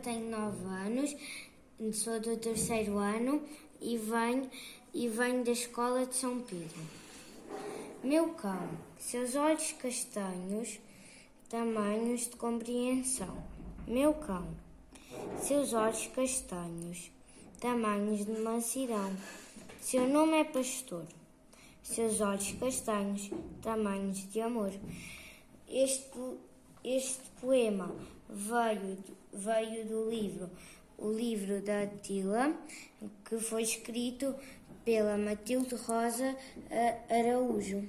tenho 9 anos, sou do terceiro ano e venho, e venho da escola de São Pedro. Meu cão, seus olhos castanhos, tamanhos de compreensão. Meu cão, seus olhos castanhos, tamanhos de mansidão. Seu nome é pastor, seus olhos castanhos, tamanhos de amor. Este, este poema veio, veio do livro O Livro da Tila, que foi escrito pela Matilde Rosa Araújo.